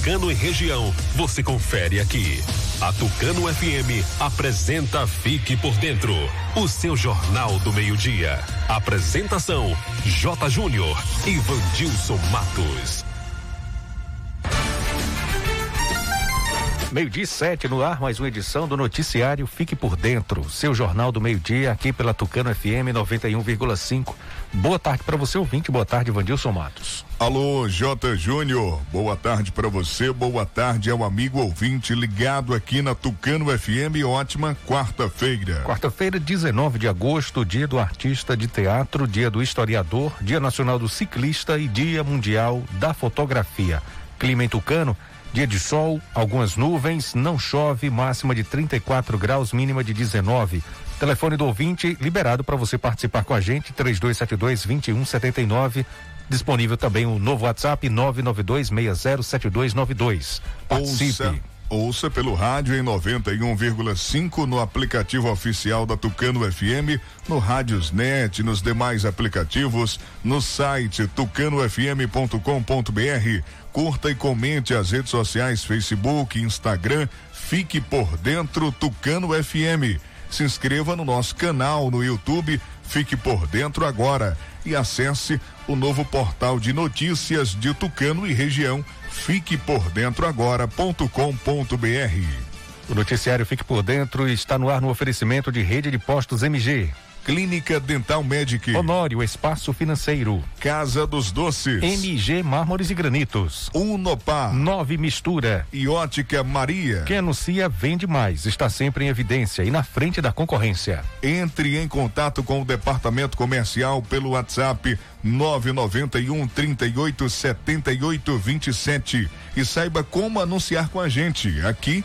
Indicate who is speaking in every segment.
Speaker 1: Tucano e região, você confere aqui. A Tucano FM apresenta Fique por Dentro, o seu jornal do meio-dia. Apresentação: J. Júnior e Vandilson Matos.
Speaker 2: Meio-dia sete no ar, mais uma edição do noticiário Fique por Dentro, seu jornal do meio-dia aqui pela Tucano FM 91,5. Boa tarde para você, ouvinte. Boa tarde, Vandilson Matos.
Speaker 3: Alô, J. Júnior. Boa tarde para você. Boa tarde ao amigo ouvinte ligado aqui na Tucano FM. Ótima quarta-feira.
Speaker 2: Quarta-feira, 19 de agosto, dia do artista de teatro, dia do historiador, dia nacional do ciclista e dia mundial da fotografia. Clima em Tucano Dia de sol, algumas nuvens, não chove, máxima de 34 graus, mínima de 19. Telefone do ouvinte liberado para você participar com a gente, 3272 2179. Disponível também o novo WhatsApp 992607292. Participe.
Speaker 3: Ouça, ouça pelo rádio em 91,5 no aplicativo oficial da Tucano FM, no Rádiosnet, nos demais aplicativos, no site tucanofm.com.br curta e comente as redes sociais Facebook, Instagram, fique por dentro Tucano FM. Se inscreva no nosso canal no YouTube, fique por dentro agora e acesse o novo portal de notícias de Tucano e região, fique por dentro agora.com.br.
Speaker 2: O noticiário Fique por Dentro está no ar no oferecimento de rede de postos MG.
Speaker 3: Clínica Dental Medic.
Speaker 2: Honório Espaço Financeiro.
Speaker 3: Casa dos Doces.
Speaker 2: MG Mármores e Granitos.
Speaker 3: Unopar.
Speaker 2: Nove Mistura.
Speaker 3: E Ótica Maria.
Speaker 2: Quem anuncia vende mais. Está sempre em evidência e na frente da concorrência.
Speaker 3: Entre em contato com o departamento comercial pelo WhatsApp 991 38 78 27 e saiba como anunciar com a gente aqui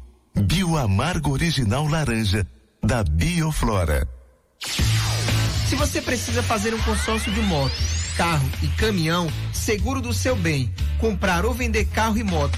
Speaker 4: Bioamargo Original Laranja, da Bioflora.
Speaker 5: Se você precisa fazer um consórcio de moto, carro e caminhão, seguro do seu bem, comprar ou vender carro e moto,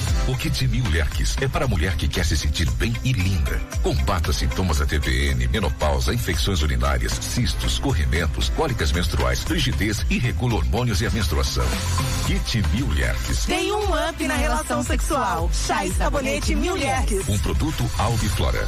Speaker 4: O Kit Mil Lerques é para a mulher que quer se sentir bem e linda. Combata sintomas da TPM, menopausa, infecções urinárias, cistos, corrimentos, cólicas menstruais, rigidez e regula hormônios e a menstruação. Kit Mil Lerques.
Speaker 6: Tem um up na relação sexual. Chá e sabonete Mil Lerques.
Speaker 4: Um produto Albiflora.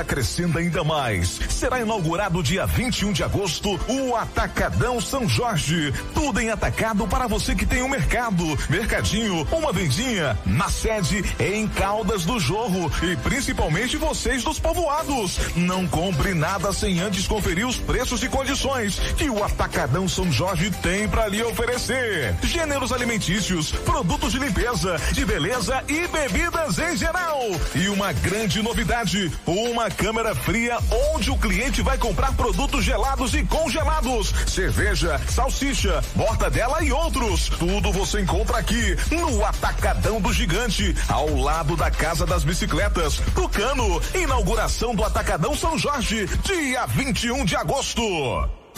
Speaker 7: crescendo ainda mais. Será inaugurado dia 21 de agosto o Atacadão São Jorge. Tudo em atacado para você que tem um mercado, mercadinho, uma vendinha. Na sede em Caldas do Jorro e principalmente vocês dos povoados. Não compre nada sem antes conferir os preços e condições que o Atacadão São Jorge tem para lhe oferecer. Gêneros alimentícios, produtos de limpeza, de beleza e bebidas em geral. E uma grande novidade, uma câmera fria onde o cliente vai comprar produtos gelados e congelados, cerveja, salsicha, mortadela e outros. Tudo você encontra aqui no Atacadão do Gigante, ao lado da Casa das Bicicletas. Tucano, inauguração do Atacadão São Jorge, dia 21 de agosto.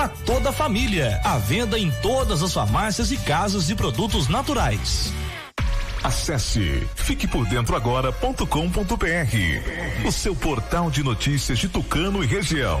Speaker 8: para toda a família. À venda em todas as farmácias e casas de produtos naturais.
Speaker 7: Acesse fiquepordentroagora.com.br, o seu portal de notícias de Tucano e região.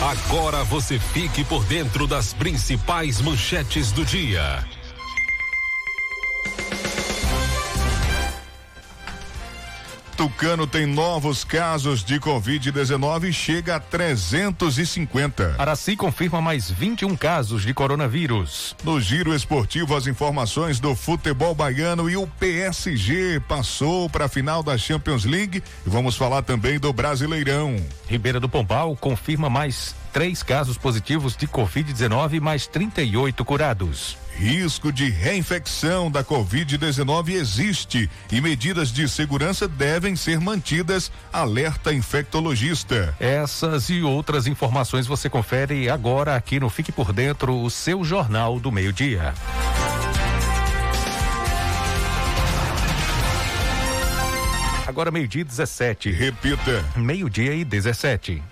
Speaker 1: Agora você fique por dentro das principais manchetes do dia.
Speaker 3: Tucano tem novos casos de Covid-19 e chega a 350.
Speaker 2: Araci confirma mais 21 casos de coronavírus.
Speaker 3: No giro esportivo, as informações do futebol baiano e o PSG passou para a final da Champions League. E vamos falar também do Brasileirão.
Speaker 2: Ribeira do Pombal confirma mais três casos positivos de Covid-19 e mais 38 curados.
Speaker 3: Risco de reinfecção da Covid-19 existe e medidas de segurança devem ser mantidas, alerta infectologista.
Speaker 2: Essas e outras informações você confere agora aqui no Fique por Dentro, o seu Jornal do Meio-Dia. Agora meio-dia 17.
Speaker 3: Repita.
Speaker 2: Meio-dia e 17.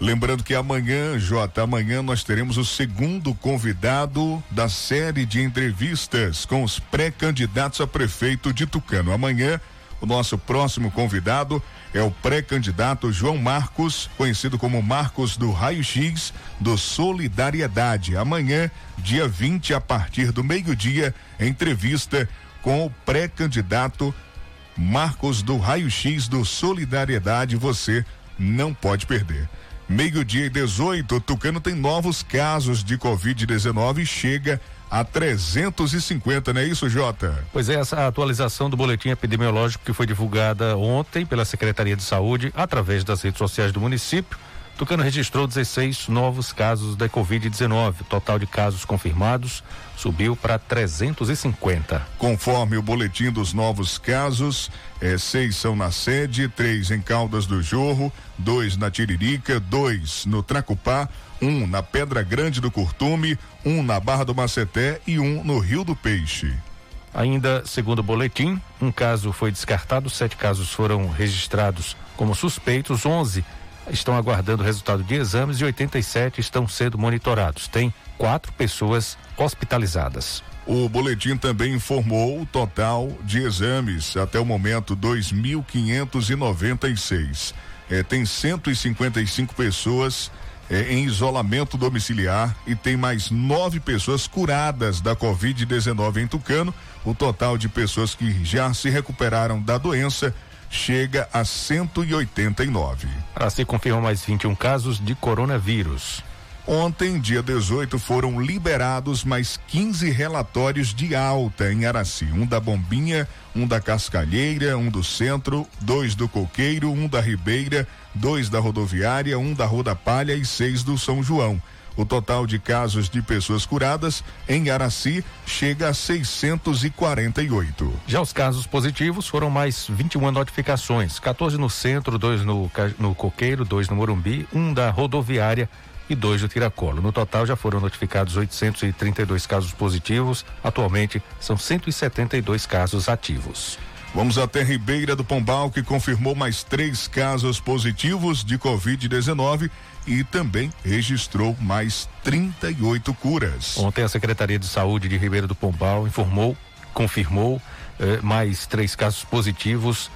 Speaker 3: Lembrando que amanhã, Jota, amanhã nós teremos o segundo convidado da série de entrevistas com os pré-candidatos a prefeito de Tucano. Amanhã, o nosso próximo convidado é o pré-candidato João Marcos, conhecido como Marcos do Raio X do Solidariedade. Amanhã, dia 20, a partir do meio-dia, entrevista com o pré-candidato Marcos do Raio X do Solidariedade. Você não pode perder. Meio-dia e 18, Tucano tem novos casos de Covid-19 e chega a 350, não é isso, Jota?
Speaker 2: Pois é, essa atualização do boletim epidemiológico que foi divulgada ontem pela Secretaria de Saúde através das redes sociais do município Tucano registrou 16 novos casos da Covid-19. O total de casos confirmados subiu para 350.
Speaker 3: Conforme o boletim dos novos casos, é, seis são na sede, três em Caldas do Jorro, dois na Tiririca, dois no Tracupá, um na Pedra Grande do Curtume, um na Barra do Maceté e um no Rio do Peixe.
Speaker 2: Ainda segundo o boletim, um caso foi descartado, sete casos foram registrados como suspeitos, 11 estão aguardando o resultado de exames e 87 estão sendo monitorados. Tem quatro pessoas hospitalizadas.
Speaker 3: O boletim também informou o total de exames até o momento 2.596. É, tem 155 pessoas é, em isolamento domiciliar e tem mais nove pessoas curadas da Covid-19 em Tucano. O total de pessoas que já se recuperaram da doença chega a 189.
Speaker 2: Para se confirmam mais 21 casos de coronavírus.
Speaker 3: Ontem, dia 18, foram liberados mais 15 relatórios de alta em Araci. Um da Bombinha, um da Cascalheira, um do Centro, dois do Coqueiro, um da Ribeira, dois da Rodoviária, um da Roda Palha e seis do São João. O total de casos de pessoas curadas em Araci chega a 648.
Speaker 2: Já os casos positivos foram mais 21 notificações: 14 no centro, dois no, no Coqueiro, dois no Morumbi, um da rodoviária e dois do Tiracolo. No total já foram notificados 832 casos positivos. Atualmente são 172 casos ativos.
Speaker 3: Vamos até Ribeira do Pombal, que confirmou mais três casos positivos de Covid-19 e também registrou mais 38 curas.
Speaker 2: Ontem a Secretaria de Saúde de Ribeira do Pombal informou, confirmou eh, mais três casos positivos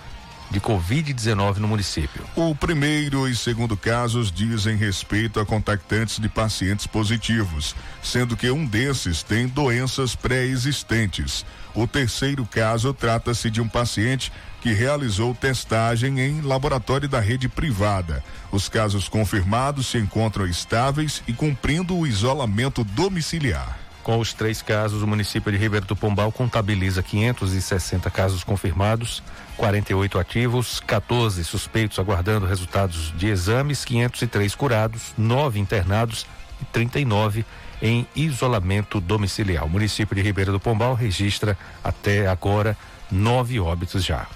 Speaker 2: de Covid-19 no município.
Speaker 3: O primeiro e segundo casos dizem respeito a contactantes de pacientes positivos, sendo que um desses tem doenças pré-existentes. O terceiro caso trata-se de um paciente que realizou testagem em laboratório da rede privada. Os casos confirmados se encontram estáveis e cumprindo o isolamento domiciliar.
Speaker 2: Com os três casos, o município de Ribeiro do Pombal contabiliza 560 casos confirmados, 48 ativos, 14 suspeitos aguardando resultados de exames, 503 curados, 9 internados e 39 em isolamento domiciliar. O município de Ribeiro do Pombal registra até agora nove óbitos já.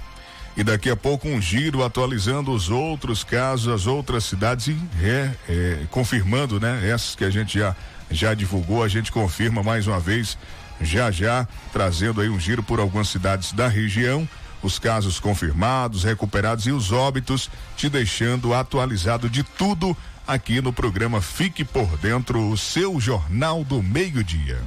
Speaker 3: E daqui a pouco um giro atualizando os outros casos, as outras cidades e é, é, confirmando, né? Essas que a gente já, já divulgou, a gente confirma mais uma vez, já já, trazendo aí um giro por algumas cidades da região, os casos confirmados, recuperados e os óbitos, te deixando atualizado de tudo aqui no programa Fique por Dentro, o seu Jornal do Meio-Dia.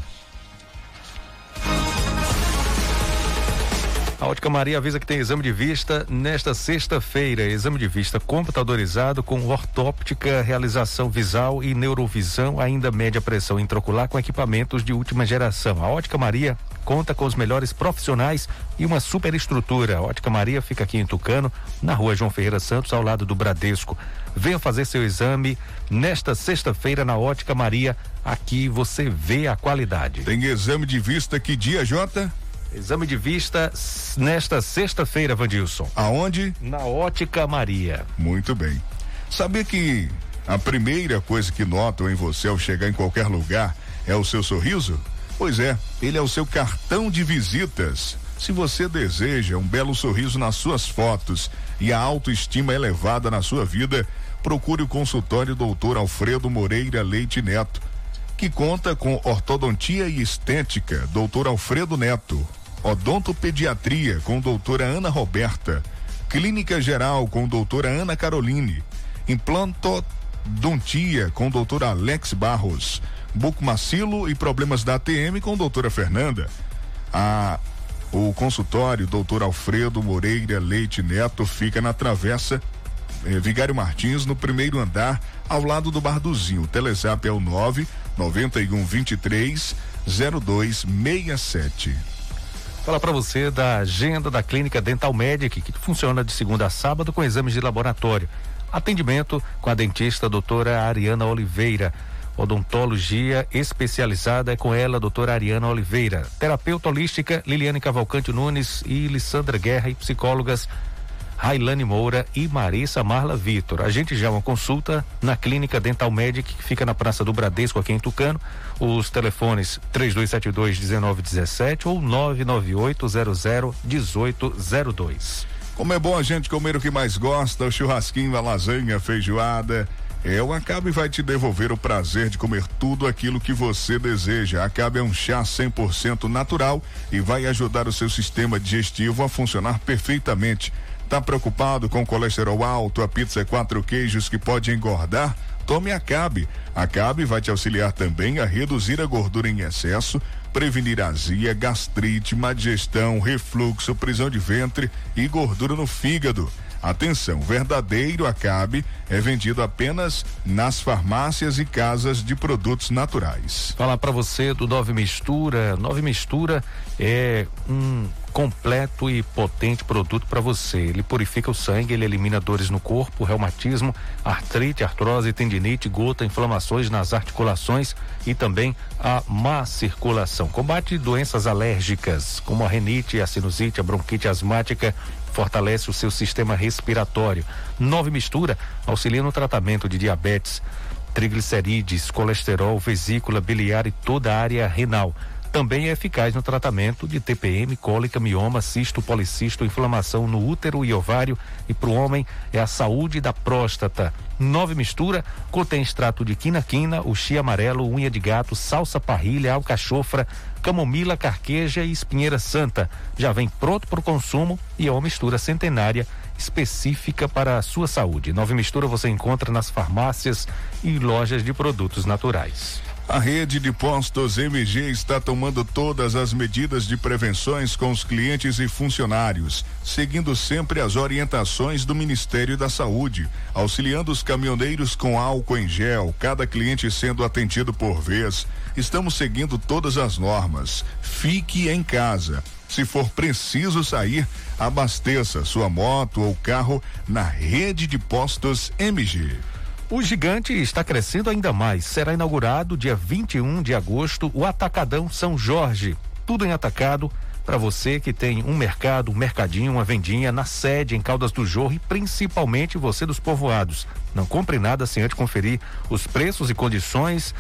Speaker 2: A Ótica Maria avisa que tem exame de vista nesta sexta-feira. Exame de vista computadorizado com ortóptica, realização visual e neurovisão, ainda média pressão intraocular com equipamentos de última geração. A Ótica Maria conta com os melhores profissionais e uma superestrutura. A Ótica Maria fica aqui em Tucano, na rua João Ferreira Santos, ao lado do Bradesco. Venha fazer seu exame nesta sexta-feira na Ótica Maria. Aqui você vê a qualidade.
Speaker 3: Tem exame de vista que dia, Jota?
Speaker 2: Exame de vista nesta sexta-feira, Vandilson.
Speaker 3: Aonde?
Speaker 2: Na Ótica Maria.
Speaker 3: Muito bem. Sabia que a primeira coisa que notam em você ao chegar em qualquer lugar é o seu sorriso? Pois é, ele é o seu cartão de visitas. Se você deseja um belo sorriso nas suas fotos e a autoestima elevada na sua vida, procure o consultório Doutor Alfredo Moreira Leite Neto, que conta com ortodontia e estética, Doutor Alfredo Neto, odontopediatria com doutora Ana Roberta, clínica geral com doutora Ana Caroline, implanto Dontia com doutor Alex Barros. Bucomacilo e problemas da ATM com doutora Fernanda. A, o consultório doutor Alfredo Moreira Leite Neto fica na travessa eh, Vigário Martins, no primeiro andar, ao lado do Barduzinho. O Telezap é o 9 91 23 0267.
Speaker 2: Falar para você da agenda da Clínica Dental Medic, que funciona de segunda a sábado com exames de laboratório. Atendimento com a dentista doutora Ariana Oliveira. Odontologia especializada é com ela, doutora Ariana Oliveira. Terapeuta holística Liliane Cavalcante Nunes e Lissandra Guerra e psicólogas Railane Moura e Marissa Marla Vitor. A gente já é uma consulta na Clínica Dental Medic, que fica na Praça do Bradesco, aqui em Tucano. Os telefones 3272-1917 ou 998001802.
Speaker 3: Como é bom a gente comer o que mais gosta, o churrasquinho, a lasanha, a feijoada. É, o Acabe vai te devolver o prazer de comer tudo aquilo que você deseja. Acabe é um chá 100% natural e vai ajudar o seu sistema digestivo a funcionar perfeitamente. Tá preocupado com colesterol alto, a pizza é quatro queijos que pode engordar? Tome Acabe. Acabe vai te auxiliar também a reduzir a gordura em excesso, prevenir azia, gastrite, má digestão, refluxo, prisão de ventre e gordura no fígado. Atenção, verdadeiro Acabe é vendido apenas nas farmácias e casas de produtos naturais.
Speaker 2: Falar para você do Nove Mistura. Nove Mistura é um completo e potente produto para você. Ele purifica o sangue, ele elimina dores no corpo, reumatismo, artrite, artrose, tendinite, gota, inflamações nas articulações e também a má circulação. Combate doenças alérgicas, como a renite, a sinusite, a bronquite asmática fortalece o seu sistema respiratório. Nove mistura auxilia no tratamento de diabetes, triglicerídeos, colesterol, vesícula biliar e toda a área renal. Também é eficaz no tratamento de TPM, cólica, mioma, cisto, policisto, inflamação no útero e ovário e para o homem é a saúde da próstata. Nove mistura contém extrato de quina-quina, o chia amarelo, unha de gato, salsa parrilha, alcachofra, camomila, carqueja e espinheira santa. Já vem pronto para o consumo e é uma mistura centenária específica para a sua saúde. Nove mistura você encontra nas farmácias e lojas de produtos naturais.
Speaker 3: A rede de postos MG está tomando todas as medidas de prevenções com os clientes e funcionários, seguindo sempre as orientações do Ministério da Saúde, auxiliando os caminhoneiros com álcool em gel, cada cliente sendo atendido por vez. Estamos seguindo todas as normas. Fique em casa. Se for preciso sair, abasteça sua moto ou carro na rede de postos MG.
Speaker 2: O gigante está crescendo ainda mais. Será inaugurado dia 21 de agosto o Atacadão São Jorge. Tudo em atacado para você que tem um mercado, um mercadinho, uma vendinha na sede em Caldas do Jorro e principalmente você dos povoados. Não compre nada sem antes conferir os preços e condições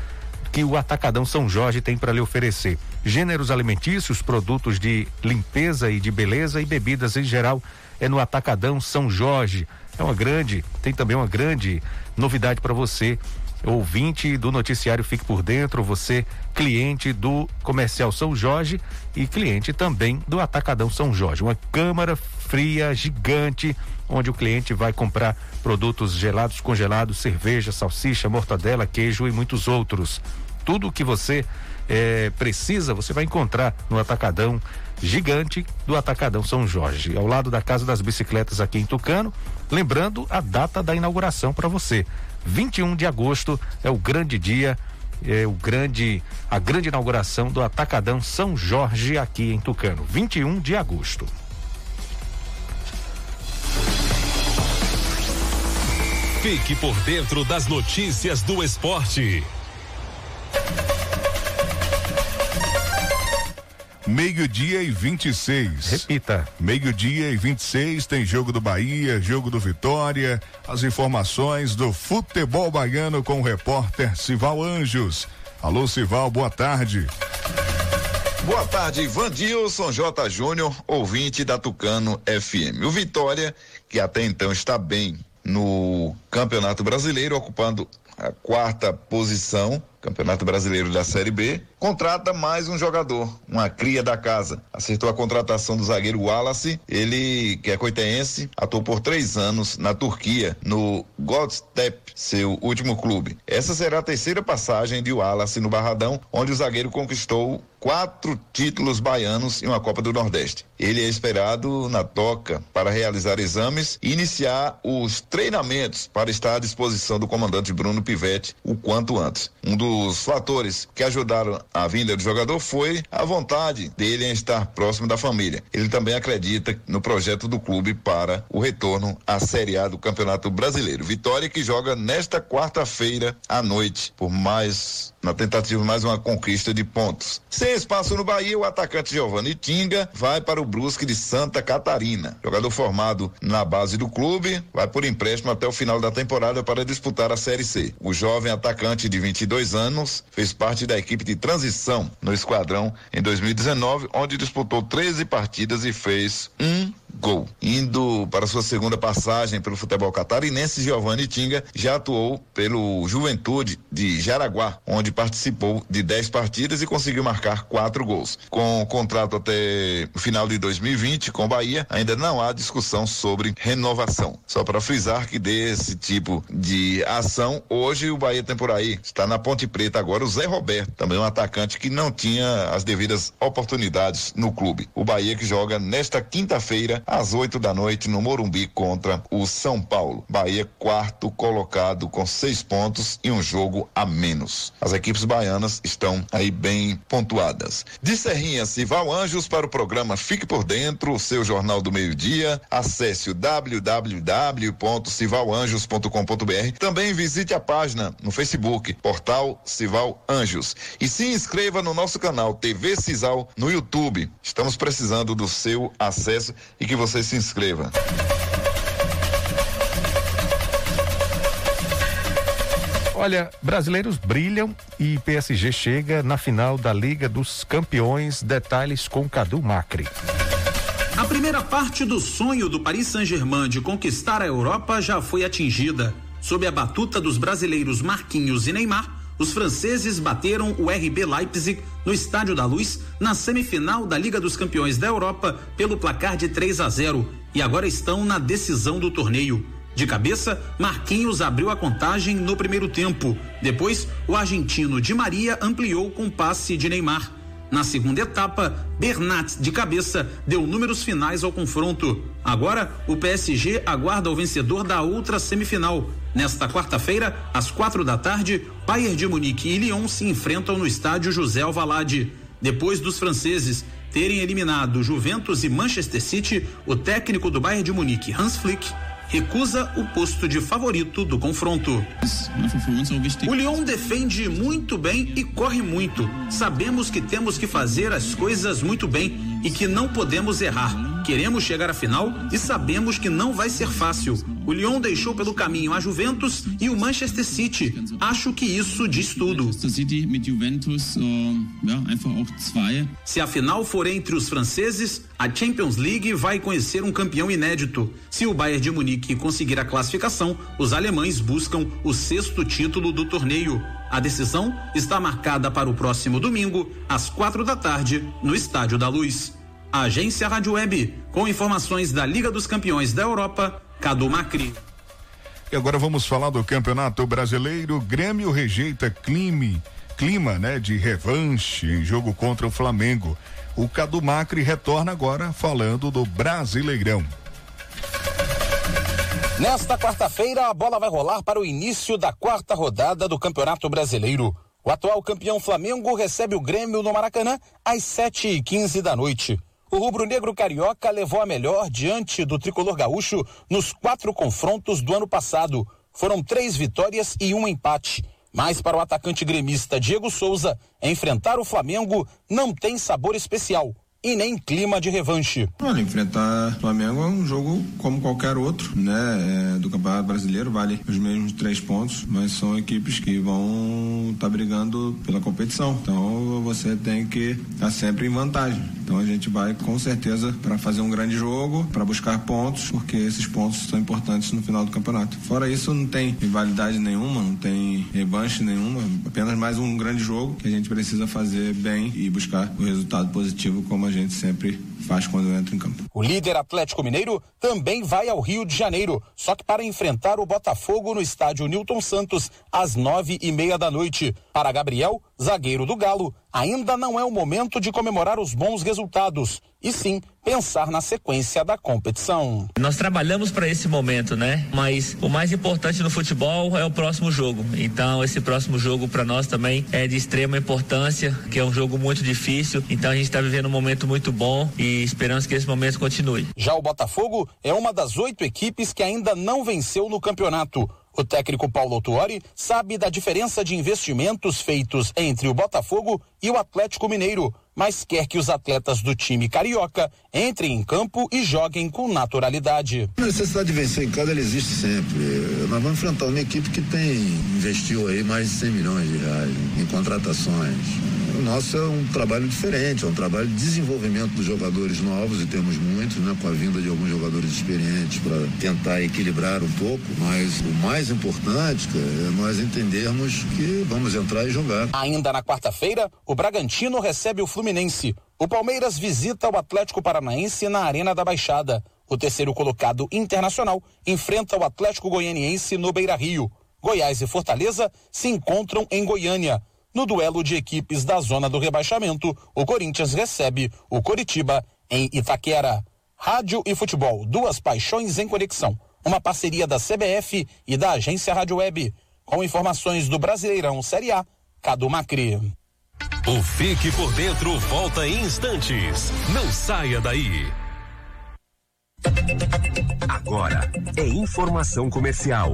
Speaker 2: que o Atacadão São Jorge tem para lhe oferecer. Gêneros alimentícios, produtos de limpeza e de beleza e bebidas em geral é no Atacadão São Jorge. É uma grande, tem também uma grande novidade para você, ouvinte do noticiário Fique por Dentro, você cliente do Comercial São Jorge e cliente também do Atacadão São Jorge. Uma câmara fria gigante onde o cliente vai comprar produtos gelados, congelados, cerveja, salsicha, mortadela, queijo e muitos outros. Tudo o que você é, precisa, você vai encontrar no Atacadão gigante do Atacadão São Jorge, ao lado da Casa das Bicicletas aqui em Tucano. Lembrando a data da inauguração para você. 21 de agosto é o grande dia, é o grande a grande inauguração do Atacadão São Jorge aqui em Tucano. 21 de agosto.
Speaker 1: Fique por dentro das notícias do esporte.
Speaker 3: Meio-dia e 26.
Speaker 2: Repita.
Speaker 3: Meio-dia e 26 tem jogo do Bahia, jogo do Vitória. As informações do futebol baiano com o repórter Sival Anjos. Alô, Sival, boa tarde.
Speaker 9: Boa tarde, Vandilson J. Júnior, ouvinte da Tucano FM. O Vitória, que até então está bem no Campeonato Brasileiro, ocupando a quarta posição Campeonato Brasileiro da Série B, contrata mais um jogador, uma cria da casa. Acertou a contratação do zagueiro Wallace, ele que é coitense, atuou por três anos na Turquia, no Godstep, seu último clube. Essa será a terceira passagem de Wallace no Barradão, onde o zagueiro conquistou quatro títulos baianos e uma Copa do Nordeste. Ele é esperado na toca para realizar exames e iniciar os treinamentos para estar à disposição do comandante Bruno Pivetti o quanto antes. Um dos fatores que ajudaram a vinda do jogador foi a vontade dele em estar próximo da família. Ele também acredita no projeto do clube para o retorno à Série A do Campeonato Brasileiro. Vitória que joga nesta quarta-feira à noite por mais na tentativa mais uma conquista de pontos. Sem espaço no Bahia, o atacante Giovanni Tinga vai para o Brusque de Santa Catarina. Jogador formado na base do clube, vai por empréstimo até o final da temporada para disputar a Série C. O jovem atacante de 22 anos fez parte da equipe de transição no esquadrão em 2019, onde disputou 13 partidas e fez um gol. Indo para sua segunda passagem pelo futebol catarinense, Giovanni Tinga já atuou pelo Juventude de Jaraguá, onde participou de 10 partidas e conseguiu marcar quatro gols. Com contrato até o final de 2020 com Bahia, ainda não há discussão sobre renovação. Só para frisar que desse tipo de ação, hoje o Bahia tem por aí, está na Ponte Preta agora o Zé Roberto, também um atacante que não tinha as devidas oportunidades no clube. O Bahia que joga nesta quinta-feira às 8 da noite no Morumbi contra o São Paulo. Bahia quarto colocado com seis pontos e um jogo a menos. As equipes baianas estão aí bem pontuadas. De Serrinha, Cival Anjos para o programa Fique por Dentro, o seu jornal do meio-dia. Acesse o www.civalanjos.com.br. Também visite a página no Facebook, Portal Cival Anjos. E se inscreva no nosso canal TV Cisal no YouTube. Estamos precisando do seu acesso e que você se inscreva.
Speaker 2: Olha, brasileiros brilham e PSG chega na final da Liga dos Campeões. Detalhes com Cadu Macri.
Speaker 10: A primeira parte do sonho do Paris Saint-Germain de conquistar a Europa já foi atingida. Sob a batuta dos brasileiros Marquinhos e Neymar, os franceses bateram o RB Leipzig no Estádio da Luz na semifinal da Liga dos Campeões da Europa pelo placar de 3 a 0 e agora estão na decisão do torneio. De cabeça, Marquinhos abriu a contagem no primeiro tempo. Depois, o argentino Di Maria ampliou com passe de Neymar. Na segunda etapa, Bernat de cabeça deu números finais ao confronto. Agora, o PSG aguarda o vencedor da outra semifinal. Nesta quarta-feira, às quatro da tarde, Bayern de Munique e Lyon se enfrentam no estádio José Alvalade. Depois dos franceses terem eliminado Juventus e Manchester City, o técnico do Bayern de Munique, Hans Flick, recusa o posto de favorito do confronto. O Lyon defende muito bem e corre muito. Sabemos que temos que fazer as coisas muito bem e que não podemos errar. Queremos chegar à final e sabemos que não vai ser fácil. O Lyon deixou pelo caminho a Juventus e o Manchester City. Acho que isso diz tudo. Se a final for entre os franceses, a Champions League vai conhecer um campeão inédito. Se o Bayern de Munique conseguir a classificação, os alemães buscam o sexto título do torneio. A decisão está marcada para o próximo domingo, às quatro da tarde, no Estádio da Luz. A Agência Rádio Web, com informações da Liga dos Campeões da Europa, Cadu Macri.
Speaker 3: E agora vamos falar do Campeonato Brasileiro. Grêmio rejeita clima, clima, né, de revanche em jogo contra o Flamengo. O Cadu Macri retorna agora falando do Brasileirão.
Speaker 11: Nesta quarta-feira, a bola vai rolar para o início da quarta rodada do Campeonato Brasileiro. O atual campeão Flamengo recebe o Grêmio no Maracanã às 7 e 15 da noite. O rubro-negro carioca levou a melhor diante do tricolor gaúcho nos quatro confrontos do ano passado. Foram três vitórias e um empate. Mas para o atacante gremista Diego Souza, enfrentar o Flamengo não tem sabor especial. E nem clima de revanche.
Speaker 12: Olha, enfrentar Flamengo é um jogo como qualquer outro, né? É, do Campeonato Brasileiro, vale os mesmos três pontos, mas são equipes que vão estar tá brigando pela competição. Então você tem que estar tá sempre em vantagem. Então a gente vai com certeza para fazer um grande jogo, para buscar pontos, porque esses pontos são importantes no final do campeonato. Fora isso, não tem rivalidade nenhuma, não tem revanche nenhuma, apenas mais um grande jogo que a gente precisa fazer bem e buscar o resultado positivo como a gente sempre faz quando entra em campo.
Speaker 11: O líder Atlético Mineiro também vai ao Rio de Janeiro, só que para enfrentar o Botafogo no estádio Newton Santos às nove e meia da noite. Para Gabriel, zagueiro do Galo, ainda não é o momento de comemorar os bons resultados, e sim pensar na sequência da competição.
Speaker 13: Nós trabalhamos para esse momento, né? Mas o mais importante no futebol é o próximo jogo. Então, esse próximo jogo para nós também é de extrema importância, que é um jogo muito difícil. Então, a gente está vivendo um momento muito bom e esperamos que esse momento continue.
Speaker 11: Já o Botafogo é uma das oito equipes que ainda não venceu no campeonato. O técnico Paulo Tuori sabe da diferença de investimentos feitos entre o Botafogo e o Atlético Mineiro, mas quer que os atletas do time carioca entrem em campo e joguem com naturalidade.
Speaker 14: A necessidade de vencer em casa existe sempre. Nós vamos enfrentar uma equipe que tem investiu aí mais de 100 milhões de reais em contratações o nosso é um trabalho diferente, é um trabalho de desenvolvimento dos jogadores novos, e temos muitos, né, com a vinda de alguns jogadores experientes para tentar equilibrar um pouco, mas o mais importante é nós entendermos que vamos entrar e jogar.
Speaker 11: Ainda na quarta-feira, o Bragantino recebe o Fluminense. O Palmeiras visita o Atlético Paranaense na Arena da Baixada. O terceiro colocado internacional enfrenta o Atlético Goianiense no Beira Rio. Goiás e Fortaleza se encontram em Goiânia. No duelo de equipes da zona do rebaixamento, o Corinthians recebe o Coritiba em Itaquera. Rádio e futebol, duas paixões em conexão. Uma parceria da CBF e da agência Rádio Web. Com informações do Brasileirão Série A, Cadu Macri.
Speaker 1: O Fique por Dentro volta em instantes. Não saia daí.
Speaker 15: Agora é informação comercial.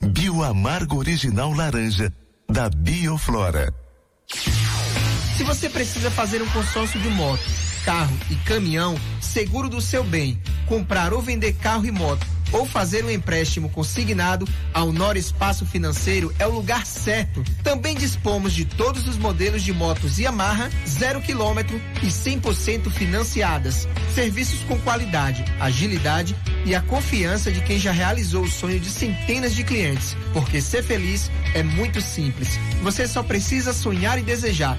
Speaker 4: Bioamargo Original Laranja, da Bioflora.
Speaker 5: Se você precisa fazer um consórcio de moto, carro e caminhão, seguro do seu bem, comprar ou vender carro e moto, ou fazer um empréstimo consignado, a Honor Espaço Financeiro é o lugar certo. Também dispomos de todos os modelos de motos Yamaha, zero quilômetro e 100% financiadas. Serviços com qualidade, agilidade e a confiança de quem já realizou o sonho de centenas de clientes. Porque ser feliz é muito simples. Você só precisa sonhar e desejar.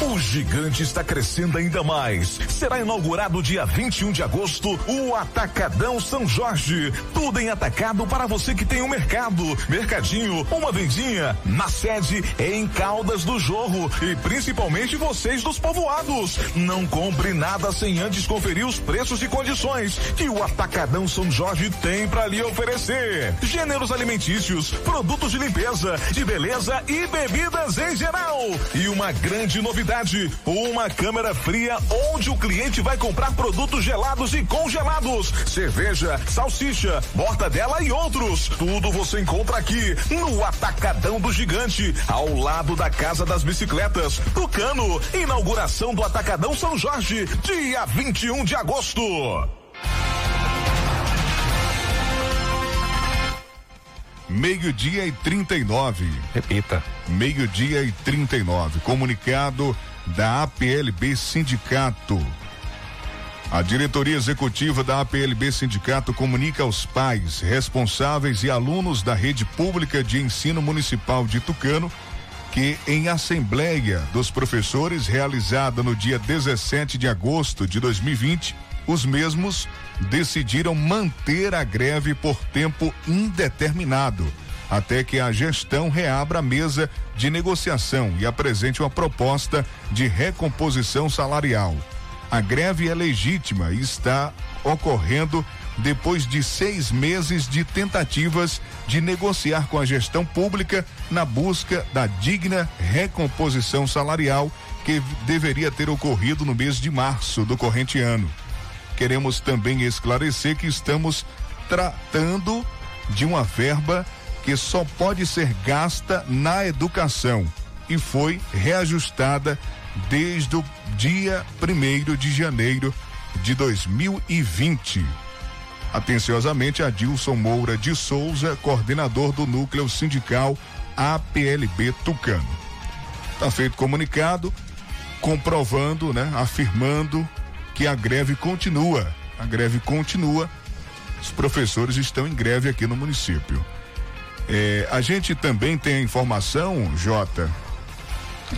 Speaker 7: O gigante está crescendo ainda mais. Será inaugurado dia 21 de agosto o Atacadão São Jorge. Tudo em atacado para você que tem um mercado, mercadinho, uma vendinha. Na sede em Caldas do Jorro e principalmente vocês dos povoados. Não compre nada sem antes conferir os preços e condições que o Atacadão São Jorge tem para lhe oferecer. Gêneros alimentícios, produtos de limpeza, de beleza e bebidas em geral. E uma grande novidade: uma câmera fria onde o cliente vai comprar produtos gelados e congelados, cerveja, salsicha, mortadela e outros. Tudo você encontra aqui no Atacadão do Gigante, ao lado da Casa das Bicicletas. Tucano, inauguração do Atacadão São Jorge, dia 21 de agosto.
Speaker 3: Meio-dia e 39.
Speaker 2: Repita.
Speaker 3: Meio-dia e 39. Comunicado da APLB Sindicato. A diretoria executiva da APLB Sindicato comunica aos pais, responsáveis e alunos da rede pública de ensino municipal de Tucano que, em assembleia dos professores realizada no dia 17 de agosto de 2020, os mesmos decidiram manter a greve por tempo indeterminado, até que a gestão reabra a mesa de negociação e apresente uma proposta de recomposição salarial. A greve é legítima e está ocorrendo depois de seis meses de tentativas de negociar com a gestão pública na busca da digna recomposição salarial que deveria ter ocorrido no mês de março do corrente ano. Queremos também esclarecer que estamos tratando de uma verba que só pode ser gasta na educação e foi reajustada desde o dia 1 de janeiro de 2020. Atenciosamente, Adilson Moura de Souza, coordenador do núcleo sindical APLB Tucano. Está feito comunicado comprovando, né, afirmando a greve continua. A greve continua. Os professores estão em greve aqui no município. É, a gente também tem a informação, Jota,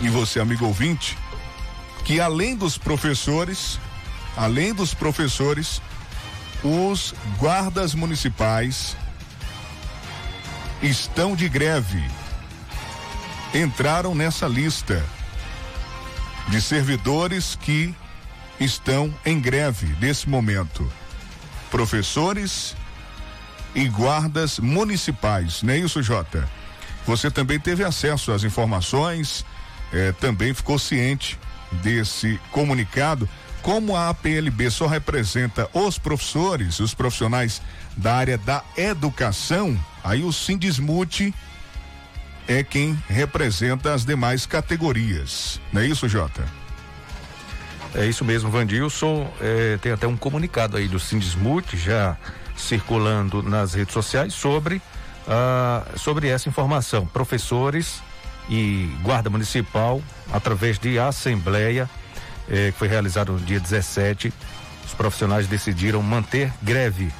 Speaker 3: e você, amigo ouvinte, que além dos professores, além dos professores, os guardas municipais estão de greve. Entraram nessa lista de servidores que estão em greve nesse momento. Professores e guardas municipais, não é isso, Jota? Você também teve acesso às informações, eh, também ficou ciente desse comunicado. Como a APLB só representa os professores, os profissionais da área da educação, aí o Sindismute é quem representa as demais categorias. Não é isso, Jota?
Speaker 2: É isso mesmo, Vandilson. É, tem até um comunicado aí do Sindismute já circulando nas redes sociais sobre, ah, sobre essa informação. Professores e Guarda Municipal, através de assembleia, eh, que foi realizada no dia 17, os profissionais decidiram manter greve.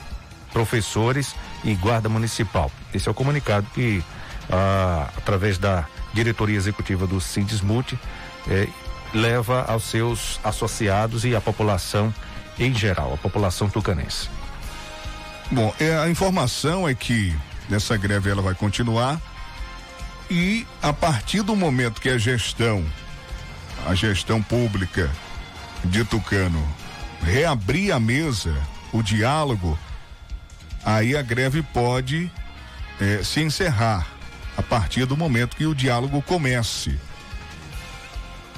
Speaker 2: Professores e Guarda Municipal. Esse é o comunicado que, ah, através da diretoria executiva do Sindismute, eh, leva aos seus associados e à população em geral, a população tucanense.
Speaker 3: Bom, é, a informação é que essa greve ela vai continuar e a partir do momento que a gestão, a gestão pública de Tucano reabrir a mesa, o diálogo, aí a greve pode eh, se encerrar a partir do momento que o diálogo comece.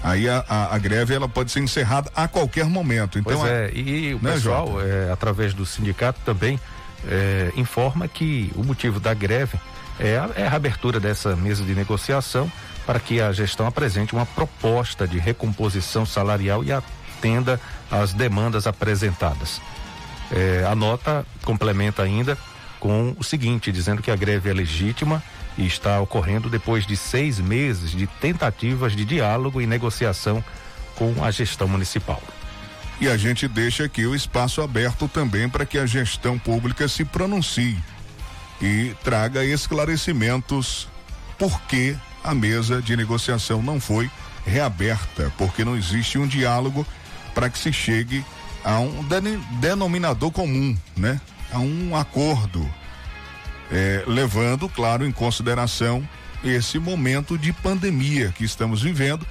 Speaker 3: Aí a, a, a, greve ela pode ser encerrada a qualquer momento. Então,
Speaker 2: pois é, e o né, pessoal, é, através do sindicato também, é, informa que o motivo da greve é a, é a abertura dessa mesa de negociação para que a gestão apresente uma proposta de recomposição salarial e atenda às demandas apresentadas. É, a nota complementa ainda com o seguinte, dizendo que a greve é legítima e está ocorrendo depois de seis meses de tentativas de diálogo e negociação com a gestão municipal.
Speaker 3: E a gente deixa aqui o espaço aberto também para que a gestão pública se pronuncie e traga esclarecimentos por que a mesa de negociação não foi reaberta, porque não existe um diálogo para que se chegue a um denominador comum, né? A um acordo, é, levando, claro, em consideração esse momento de pandemia que estamos vivendo,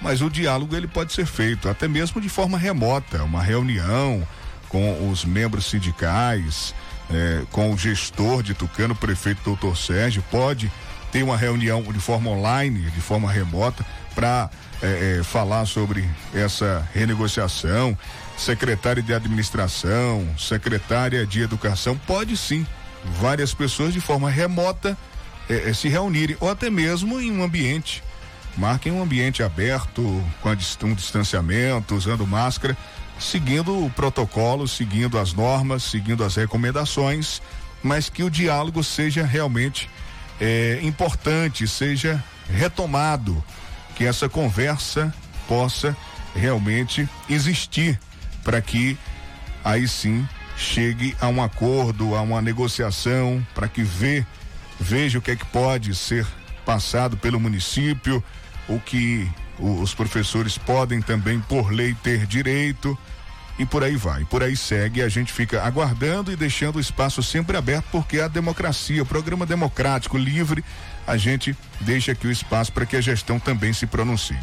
Speaker 3: mas o diálogo ele pode ser feito até mesmo de forma remota, uma reunião com os membros sindicais, é, com o gestor de Tucano, o prefeito doutor Sérgio, pode ter uma reunião de forma online, de forma remota, para é, é, falar sobre essa renegociação. Secretária de administração, secretária de educação, pode sim, várias pessoas de forma remota é, é, se reunirem, ou até mesmo em um ambiente. Marquem um ambiente aberto, com um distanciamento, usando máscara seguindo o protocolo, seguindo as normas, seguindo as recomendações, mas que o diálogo seja realmente é, importante, seja retomado, que essa conversa possa realmente existir para que aí sim chegue a um acordo, a uma negociação, para que vê, veja o que é que pode ser passado pelo município, o que os professores podem também, por lei, ter direito e por aí vai. Por aí segue, a gente fica aguardando e deixando o espaço sempre aberto, porque a democracia, o programa democrático, livre, a gente deixa aqui o espaço para que a gestão também se pronuncie.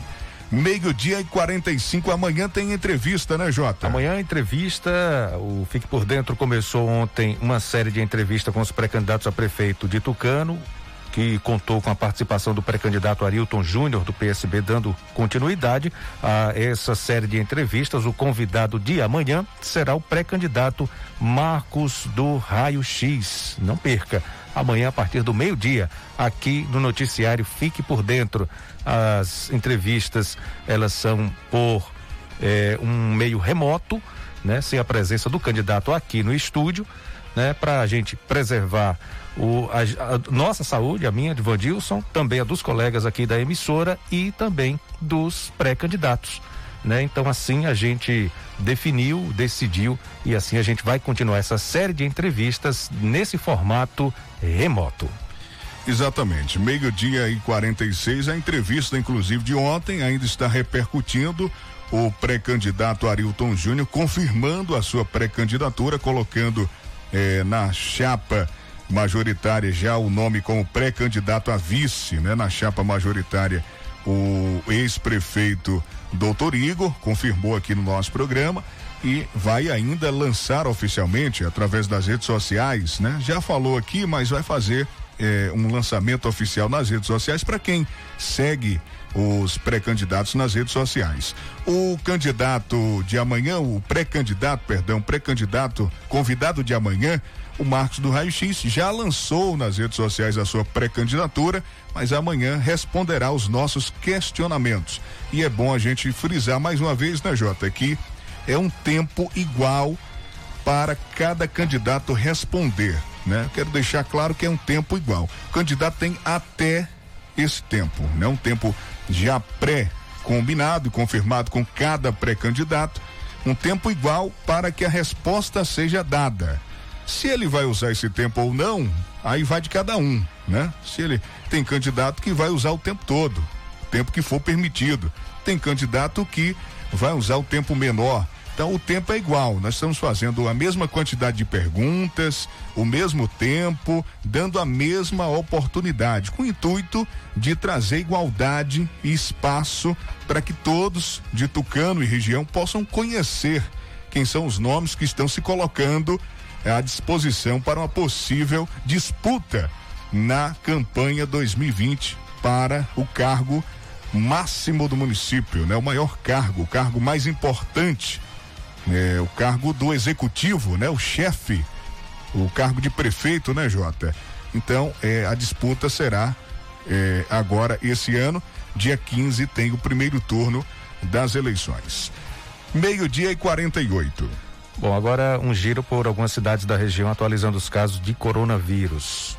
Speaker 3: Meio-dia e 45, amanhã tem entrevista, né, Jota?
Speaker 2: Amanhã entrevista, o Fique por Dentro começou ontem uma série de entrevistas com os pré-candidatos a prefeito de Tucano que contou com a participação do pré-candidato Arilton Júnior, do PSB, dando continuidade a essa série de entrevistas. O convidado de amanhã será o pré-candidato Marcos do Raio X. Não perca. Amanhã, a partir do meio-dia, aqui no noticiário Fique por Dentro. As entrevistas, elas são por eh, um meio remoto, né? Sem a presença do candidato aqui no estúdio, né? Para a gente preservar o, a, a, nossa saúde, a minha de Vandilson, também a dos colegas aqui da emissora e também dos pré-candidatos. Né? Então assim a gente definiu, decidiu e assim a gente vai continuar essa série de entrevistas nesse formato remoto.
Speaker 3: Exatamente. Meio-dia e 46, a entrevista, inclusive, de ontem ainda está repercutindo. O pré-candidato Arilton Júnior confirmando a sua pré-candidatura, colocando eh, na chapa majoritária já o nome como pré-candidato a vice, né? Na chapa majoritária, o ex-prefeito Doutor Igor confirmou aqui no nosso programa e vai ainda lançar oficialmente através das redes sociais, né? Já falou aqui, mas vai fazer eh, um lançamento oficial nas redes sociais para quem segue os pré-candidatos nas redes sociais. O candidato de amanhã, o pré-candidato, perdão, pré-candidato convidado de amanhã, o Marcos do Raio X já lançou nas redes sociais a sua pré-candidatura, mas amanhã responderá aos nossos questionamentos. E é bom a gente frisar mais uma vez, né, Jota, que é um tempo igual para cada candidato responder, né? Quero deixar claro que é um tempo igual. O candidato tem até esse tempo, né? Um tempo já pré-combinado confirmado com cada pré-candidato, um tempo igual para que a resposta seja dada. Se ele vai usar esse tempo ou não, aí vai de cada um, né? Se ele tem candidato que vai usar o tempo todo, o tempo que for permitido. Tem candidato que vai usar o tempo menor. Então o tempo é igual. Nós estamos fazendo a mesma quantidade de perguntas, o mesmo tempo, dando a mesma oportunidade, com o intuito de trazer igualdade e espaço para que todos de Tucano e região possam conhecer quem são os nomes que estão se colocando à disposição para uma possível disputa na campanha 2020 para o cargo máximo do município, né? O maior cargo, o cargo mais importante é, o cargo do executivo, né? O chefe, o cargo de prefeito, né, Jota? Então, é, a disputa será é, agora esse ano, dia 15, tem o primeiro turno das eleições. Meio-dia e 48.
Speaker 2: Bom, agora um giro por algumas cidades da região atualizando os casos de coronavírus.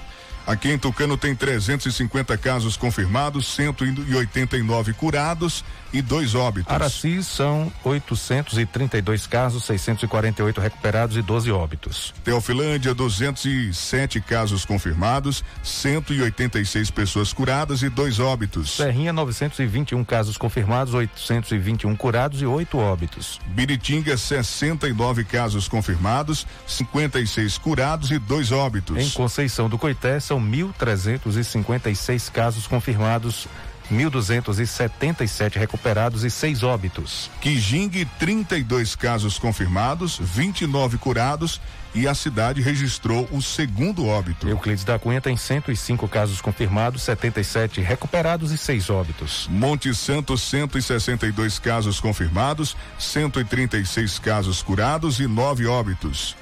Speaker 3: Aqui em Tucano tem 350 casos confirmados, 189 curados e dois óbitos.
Speaker 2: Araci são 832 casos, 648 recuperados e 12 óbitos.
Speaker 3: Teofilândia, 207 casos confirmados, 186 pessoas curadas e dois óbitos.
Speaker 2: Serrinha, 921 casos confirmados, 821 curados e oito óbitos.
Speaker 3: Biritinga, 69 casos confirmados, 56 curados e dois óbitos.
Speaker 2: Em Conceição do Coité são 1.356 casos confirmados, 1.277 recuperados e seis óbitos.
Speaker 3: Quijingue, 32 casos confirmados, 29 curados e a cidade registrou o segundo óbito.
Speaker 2: Euclides da Cunha tem 105 casos confirmados, 77 recuperados e seis óbitos.
Speaker 3: Monte Santo, 162 casos confirmados, 136 casos curados e nove óbitos.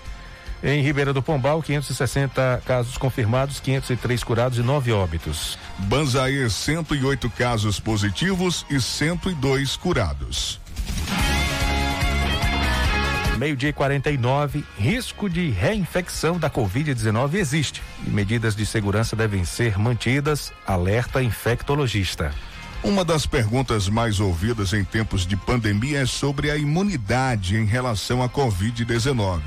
Speaker 2: Em Ribeira do Pombal, 560 casos confirmados, 503 curados e 9 óbitos.
Speaker 3: Banzaê, 108 casos positivos e 102 curados.
Speaker 2: Meio-dia e 49, risco de reinfecção da Covid-19 existe e medidas de segurança devem ser mantidas, alerta infectologista.
Speaker 3: Uma das perguntas mais ouvidas em tempos de pandemia é sobre a imunidade em relação à Covid-19.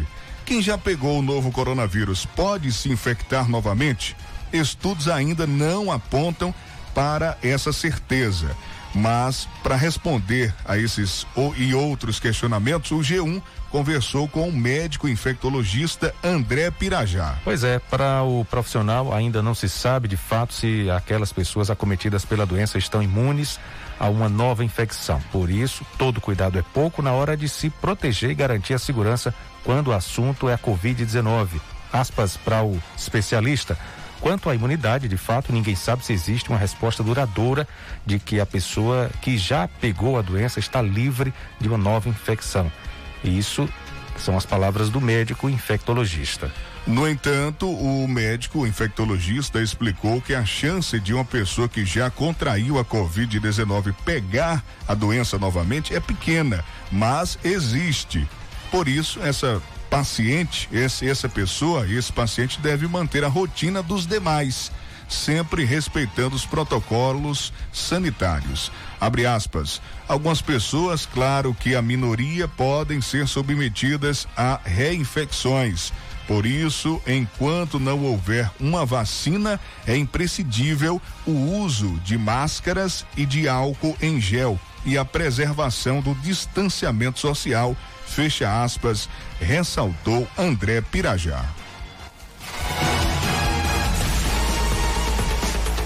Speaker 3: Quem já pegou o novo coronavírus pode se infectar novamente? Estudos ainda não apontam para essa certeza. Mas, para responder a esses e outros questionamentos, o G1 conversou com o médico infectologista André Pirajá.
Speaker 2: Pois é, para o profissional ainda não se sabe de fato se aquelas pessoas acometidas pela doença estão imunes a uma nova infecção. Por isso, todo cuidado é pouco na hora de se proteger e garantir a segurança quando o assunto é a Covid-19. Aspas para o especialista. Quanto à imunidade, de fato, ninguém sabe se existe uma resposta duradoura de que a pessoa que já pegou a doença está livre de uma nova infecção. E isso são as palavras do médico infectologista.
Speaker 3: No entanto, o médico infectologista explicou que a chance de uma pessoa que já contraiu a Covid-19 pegar a doença novamente é pequena, mas existe. Por isso, essa paciente, esse, essa pessoa, esse paciente deve manter a rotina dos demais, sempre respeitando os protocolos sanitários. Abre aspas. Algumas pessoas, claro que a minoria, podem ser submetidas a reinfecções. Por isso, enquanto não houver uma vacina, é imprescindível o uso de máscaras e de álcool em gel e a preservação do distanciamento social fecha aspas, ressaltou André Pirajá.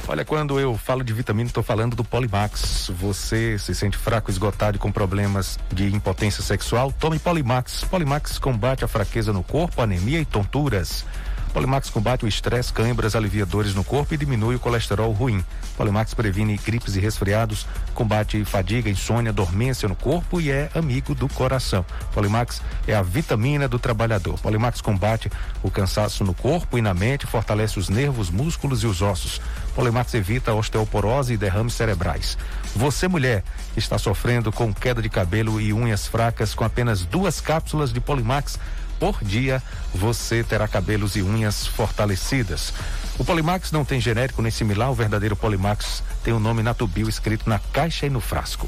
Speaker 2: Olha, quando eu falo de vitamina, estou falando do Polimax. Você se sente fraco, esgotado e com problemas de impotência sexual? Tome Polimax. Polimax combate a fraqueza no corpo, anemia e tonturas. Polimax combate o estresse, câimbras, alivia dores no corpo e diminui o colesterol ruim. Polimax previne gripes e resfriados, combate fadiga, insônia, dormência no corpo e é amigo do coração. Polimax é a vitamina do trabalhador. Polimax combate o cansaço no corpo e na mente, fortalece os nervos, músculos e os ossos. Polimax evita osteoporose e derrames cerebrais. Você, mulher, está sofrendo com queda de cabelo e unhas fracas com apenas duas cápsulas de Polimax por dia, você terá cabelos e unhas fortalecidas. O Polimax não tem genérico nem similar, o verdadeiro Polimax tem o nome Natubio escrito na caixa e no frasco.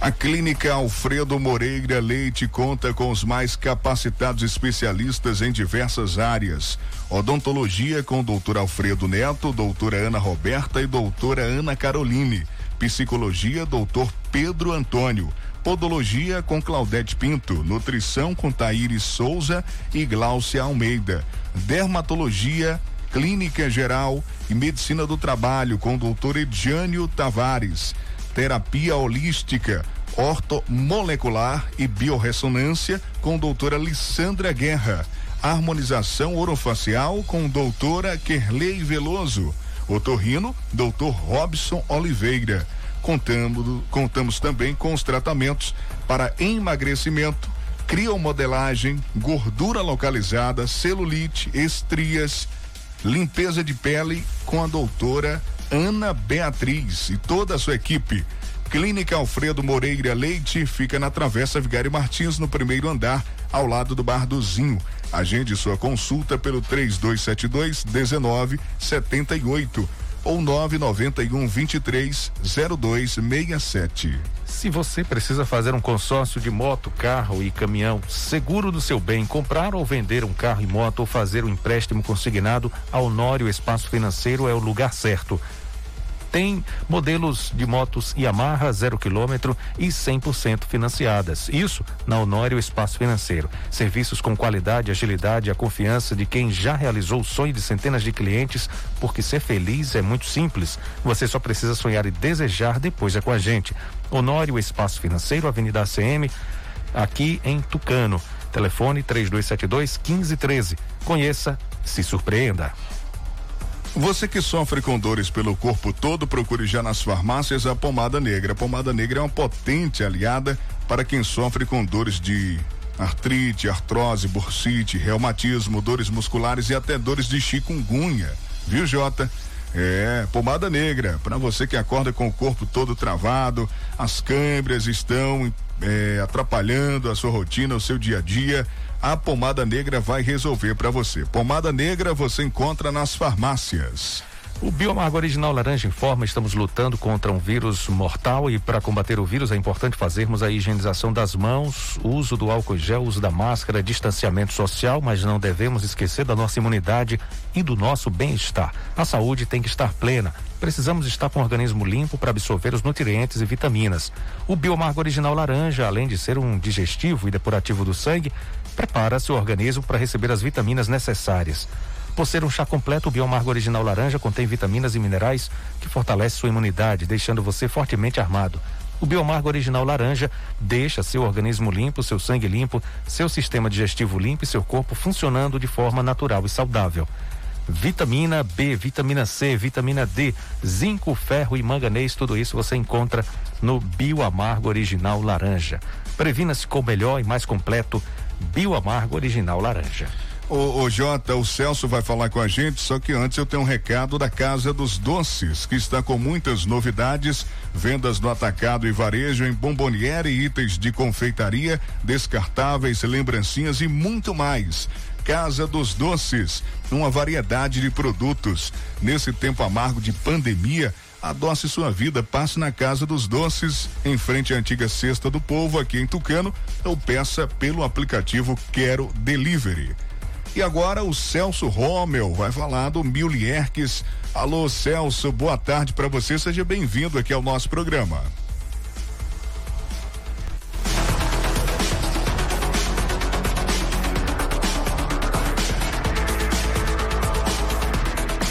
Speaker 3: A Clínica Alfredo Moreira Leite conta com os mais capacitados especialistas em diversas áreas. Odontologia com doutor Alfredo Neto, doutora Ana Roberta e doutora Ana Caroline. Psicologia, doutor Pedro Antônio. Podologia com Claudete Pinto, Nutrição com Taíris Souza e Gláucia Almeida, Dermatologia, Clínica Geral e Medicina do Trabalho com Dr. Edjânio Tavares, Terapia Holística, Ortomolecular e Biorressonância com doutora Lissandra Guerra, Harmonização Orofacial com doutora Kerley Veloso, Otorrino, doutor Robson Oliveira. Contamos, contamos também com os tratamentos para emagrecimento, criomodelagem, gordura localizada, celulite, estrias, limpeza de pele com a doutora Ana Beatriz e toda a sua equipe. Clínica Alfredo Moreira Leite fica na Travessa Vigário Martins, no primeiro andar, ao lado do Bar do. Agende sua consulta pelo 3272 1978 ou 991 23 0267.
Speaker 2: Se você precisa fazer um consórcio de moto, carro e caminhão, seguro do seu bem, comprar ou vender um carro e moto ou fazer um empréstimo consignado, a Honório Espaço Financeiro é o lugar certo. Tem modelos de motos Yamaha zero quilômetro e 100% financiadas. Isso na Honório Espaço Financeiro. Serviços com qualidade, agilidade e a confiança de quem já realizou o sonho de centenas de clientes, porque ser feliz é muito simples. Você só precisa sonhar e desejar, depois é com a gente. Honório Espaço Financeiro, Avenida ACM, aqui em Tucano. Telefone 3272 1513. Conheça, se surpreenda.
Speaker 3: Você que sofre com dores pelo corpo todo, procure já nas farmácias a pomada negra. A pomada negra é uma potente aliada para quem sofre com dores de artrite, artrose, bursite, reumatismo, dores musculares e até dores de chikungunya. Viu, Jota? É, pomada negra, para você que acorda com o corpo todo travado, as câimbras estão é, atrapalhando a sua rotina, o seu dia a dia a pomada negra vai resolver para você. Pomada negra você encontra nas farmácias.
Speaker 2: O Biomargo Original Laranja informa, estamos lutando contra um vírus mortal e para combater o vírus é importante fazermos a higienização das mãos, uso do álcool gel, uso da máscara, distanciamento social, mas não devemos esquecer da nossa imunidade e do nosso bem-estar. A saúde tem que estar plena. Precisamos estar com o organismo limpo para absorver os nutrientes e vitaminas. O Biomargo Original Laranja, além de ser um digestivo e depurativo do sangue, prepara seu organismo para receber as vitaminas necessárias. Por ser um chá completo, o Biomargo Original Laranja contém vitaminas e minerais que fortalecem sua imunidade, deixando você fortemente armado. O Biomargo Original Laranja deixa seu organismo limpo, seu sangue limpo, seu sistema digestivo limpo e seu corpo funcionando de forma natural e saudável. Vitamina B, vitamina C, vitamina D, zinco, ferro e manganês, tudo isso você encontra no Bioamargo Original Laranja. Previna-se com o melhor e mais completo Bioamargo Original Laranja.
Speaker 3: Ô, ô Jota, o Celso vai falar com a gente, só que antes eu tenho um recado da Casa dos Doces, que está com muitas novidades, vendas no atacado e varejo em bomboniere itens de confeitaria, descartáveis, lembrancinhas e muito mais. Casa dos Doces, uma variedade de produtos. Nesse tempo amargo de pandemia, adoce sua vida, passe na Casa dos Doces, em frente à antiga Cesta do Povo, aqui em Tucano, ou peça pelo aplicativo Quero Delivery. E agora o Celso Romel vai falar do Milierques. Alô, Celso, boa tarde para você, seja bem-vindo aqui ao nosso programa.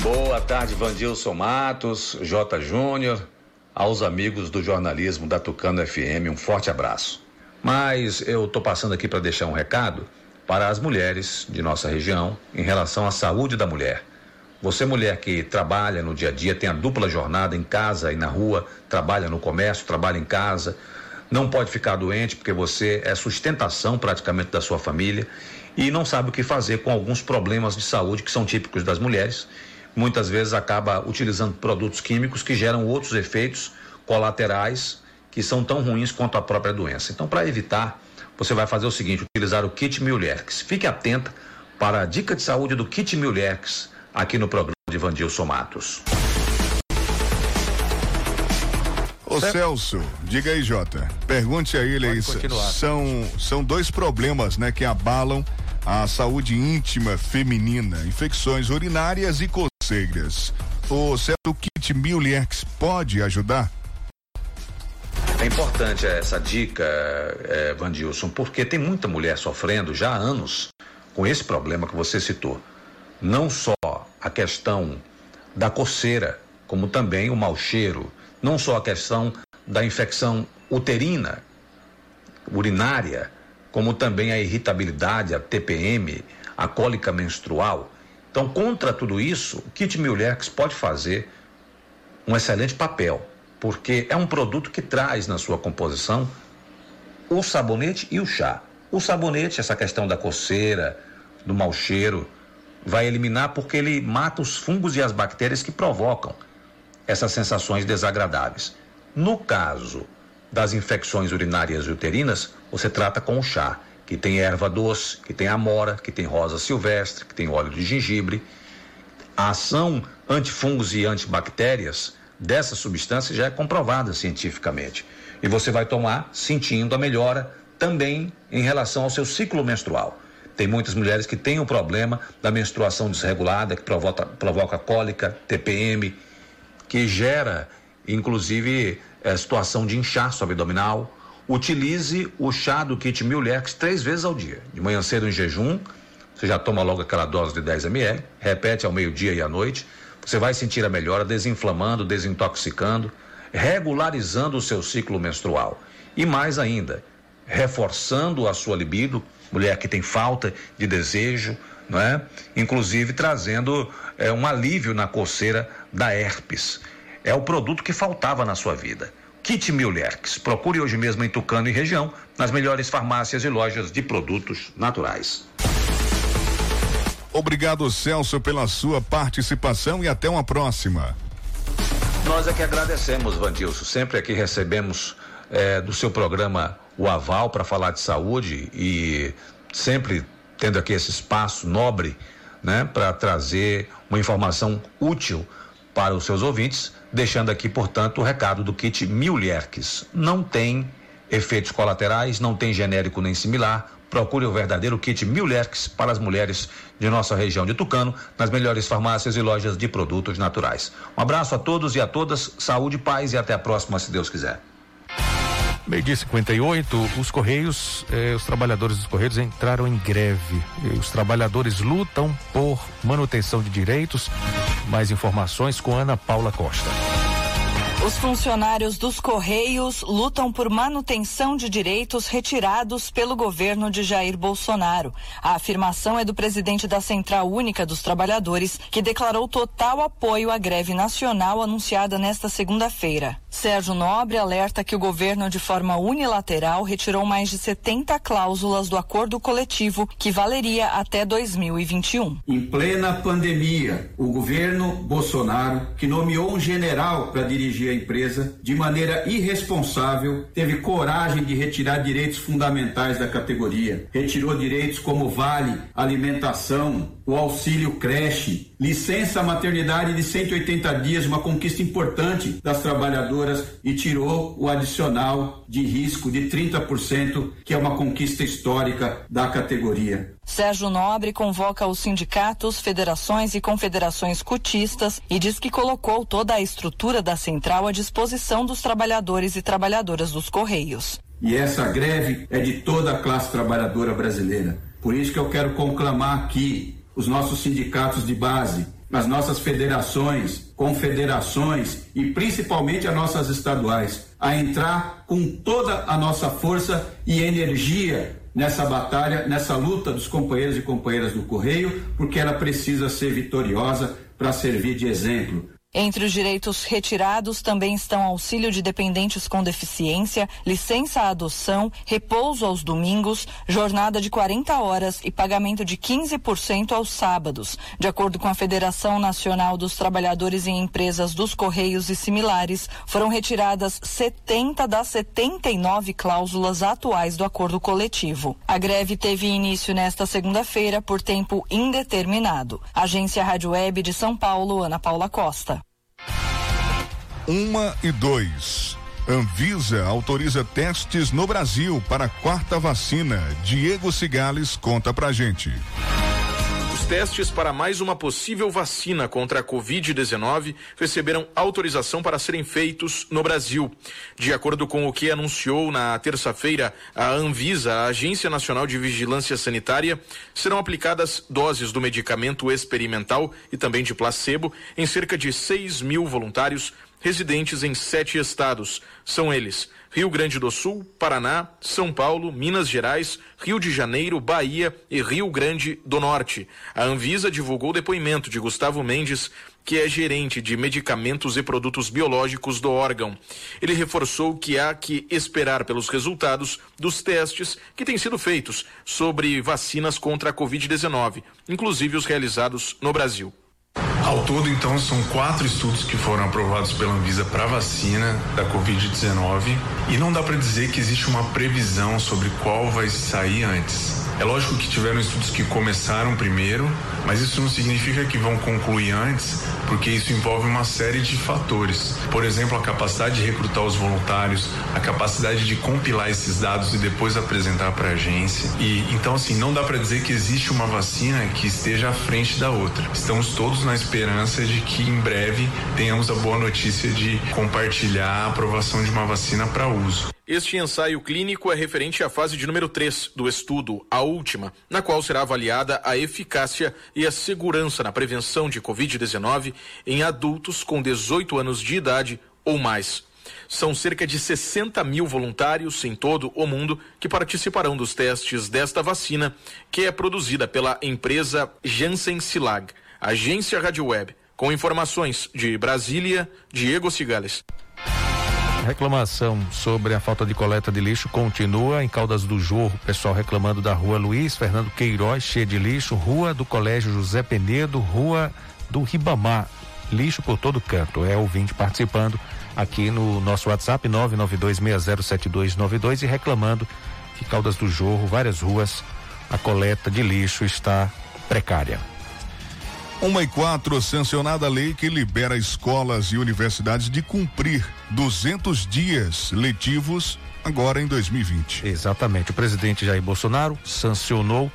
Speaker 16: Boa tarde, Vandilson Matos, J. Júnior, aos amigos do jornalismo da Tucano FM, um forte abraço. Mas eu estou passando aqui para deixar um recado para as mulheres de nossa região em relação à saúde da mulher. Você, mulher que trabalha no dia a dia, tem a dupla jornada em casa e na rua, trabalha no comércio, trabalha em casa, não pode ficar doente porque você é sustentação praticamente da sua família e não sabe o que fazer com alguns problemas de saúde que são típicos das mulheres. Muitas vezes acaba utilizando produtos químicos que geram outros efeitos colaterais que são tão ruins quanto a própria doença. Então, para evitar, você vai fazer o seguinte: utilizar o kit Milherx. Fique atenta para a dica de saúde do kit Milherx aqui no programa de Vandilson Matos.
Speaker 3: Ô Celso, diga aí, Jota. Pergunte a ele aí. São, são dois problemas, né, que abalam a saúde íntima feminina: infecções urinárias e coceiras. O certo kit Miliex pode ajudar?
Speaker 16: É importante essa dica, é, Vandilson, porque tem muita mulher sofrendo já há anos com esse problema que você citou. Não só a questão da coceira, como também o mau cheiro, não só a questão da infecção uterina, urinária, como também a irritabilidade, a TPM, a cólica menstrual. Então, contra tudo isso, o Kit Mulheres pode fazer um excelente papel, porque é um produto que traz na sua composição o sabonete e o chá. O sabonete, essa questão da coceira, do mau cheiro, vai eliminar porque ele mata os fungos e as bactérias que provocam essas sensações desagradáveis. No caso das infecções urinárias e uterinas, você trata com o chá, que tem erva doce, que tem amora, que tem rosa silvestre, que tem óleo de gengibre. A ação antifungos e antibactérias dessa substância já é comprovada cientificamente. E você vai tomar sentindo a melhora também em relação ao seu ciclo menstrual. Tem muitas mulheres que têm o problema da menstruação desregulada, que provoca, provoca cólica, TPM, que gera, inclusive, é, situação de inchaço abdominal. Utilize o chá do kit Milhex três vezes ao dia. De manhã cedo em jejum, você já toma logo aquela dose de 10 ml, repete ao meio-dia e à noite. Você vai sentir a melhora desinflamando, desintoxicando, regularizando o seu ciclo menstrual. E mais ainda, reforçando a sua libido, mulher que tem falta de desejo, não é? Inclusive trazendo é, um alívio na coceira da herpes. É o produto que faltava na sua vida. Kit Milherx. Procure hoje mesmo em Tucano e região, nas melhores farmácias e lojas de produtos naturais.
Speaker 3: Obrigado, Celso, pela sua participação e até uma próxima.
Speaker 16: Nós é que agradecemos, Vandilson. Sempre aqui recebemos é, do seu programa o aval para falar de saúde e sempre tendo aqui esse espaço nobre, né, para trazer uma informação útil para os seus ouvintes, deixando aqui, portanto, o recado do kit Milherques. Não tem efeitos colaterais, não tem genérico nem similar. Procure o verdadeiro kit Milherques para as mulheres de nossa região de Tucano, nas melhores farmácias e lojas de produtos naturais. Um abraço a todos e a todas, saúde, paz e até a próxima, se Deus quiser.
Speaker 2: Meio dia 58, os Correios, eh, os trabalhadores dos Correios entraram em greve. Os trabalhadores lutam por manutenção de direitos. Mais informações com Ana Paula Costa.
Speaker 17: Os funcionários dos Correios lutam por manutenção de direitos retirados pelo governo de Jair Bolsonaro. A afirmação é do presidente da Central Única dos Trabalhadores, que declarou total apoio à greve nacional anunciada nesta segunda-feira. Sérgio Nobre alerta que o governo, de forma unilateral, retirou mais de 70 cláusulas do acordo coletivo que valeria até 2021.
Speaker 18: Em plena pandemia, o governo Bolsonaro, que nomeou um general para dirigir a empresa de maneira irresponsável, teve coragem de retirar direitos fundamentais da categoria. Retirou direitos como vale alimentação, o auxílio creche, licença maternidade de 180 dias, uma conquista importante das trabalhadoras e tirou o adicional de risco de 30%, que é uma conquista histórica da categoria.
Speaker 17: Sérgio Nobre convoca os sindicatos, federações e confederações cutistas e diz que colocou toda a estrutura da central à disposição dos trabalhadores e trabalhadoras dos Correios.
Speaker 18: E essa greve é de toda a classe trabalhadora brasileira. Por isso que eu quero conclamar aqui os nossos sindicatos de base, as nossas federações, confederações e principalmente as nossas estaduais a entrar com toda a nossa força e energia nessa batalha, nessa luta dos companheiros e companheiras do Correio, porque ela precisa ser vitoriosa para servir de exemplo.
Speaker 17: Entre os direitos retirados também estão auxílio de dependentes com deficiência, licença à adoção, repouso aos domingos, jornada de 40 horas e pagamento de 15% aos sábados. De acordo com a Federação Nacional dos Trabalhadores em Empresas dos Correios e similares, foram retiradas 70 das 79 cláusulas atuais do acordo coletivo. A greve teve início nesta segunda-feira por tempo indeterminado. Agência Rádio Web de São Paulo, Ana Paula Costa.
Speaker 3: Uma e dois. Anvisa autoriza testes no Brasil para a quarta vacina. Diego Cigales conta pra gente.
Speaker 19: Testes para mais uma possível vacina contra a Covid-19 receberam autorização para serem feitos no Brasil. De acordo com o que anunciou na terça-feira a Anvisa, a Agência Nacional de Vigilância Sanitária, serão aplicadas doses do medicamento experimental e também de placebo em cerca de 6 mil voluntários residentes em sete estados. São eles Rio Grande do Sul, Paraná, São Paulo, Minas Gerais, Rio de Janeiro, Bahia e Rio Grande do Norte. A Anvisa divulgou o depoimento de Gustavo Mendes, que é gerente de medicamentos e produtos biológicos do órgão. Ele reforçou que há que esperar pelos resultados dos testes que têm sido feitos sobre vacinas contra a Covid-19, inclusive os realizados no Brasil.
Speaker 20: Ao todo, então, são quatro estudos que foram aprovados pela Anvisa para vacina da Covid-19 e não dá para dizer que existe uma previsão sobre qual vai sair antes. É lógico que tiveram estudos que começaram primeiro, mas isso não significa que vão concluir antes, porque isso envolve uma série de fatores. Por exemplo, a capacidade de recrutar os voluntários, a capacidade de compilar esses dados e depois apresentar para a agência. E então assim, não dá para dizer que existe uma vacina que esteja à frente da outra. Estamos todos na esperança de que em breve tenhamos a boa notícia de compartilhar a aprovação de uma vacina para uso.
Speaker 19: Este ensaio clínico é referente à fase de número 3 do estudo, a última, na qual será avaliada a eficácia e a segurança na prevenção de Covid-19 em adultos com 18 anos de idade ou mais. São cerca de 60 mil voluntários em todo o mundo que participarão dos testes desta vacina, que é produzida pela empresa Janssen Silag, agência Rádio Web. Com informações de Brasília, Diego Cigales.
Speaker 2: Reclamação sobre a falta de coleta de lixo continua em Caldas do Jorro. Pessoal reclamando da rua Luiz Fernando Queiroz, cheia de lixo, rua do Colégio José Penedo, rua do Ribamar. Lixo por todo canto. É ouvinte participando aqui no nosso WhatsApp 992607292 e reclamando que Caldas do Jorro, várias ruas, a coleta de lixo está precária.
Speaker 3: Uma e quatro, sancionada a lei que libera escolas e universidades de cumprir 200 dias letivos agora em 2020.
Speaker 2: Exatamente. O presidente Jair Bolsonaro sancionou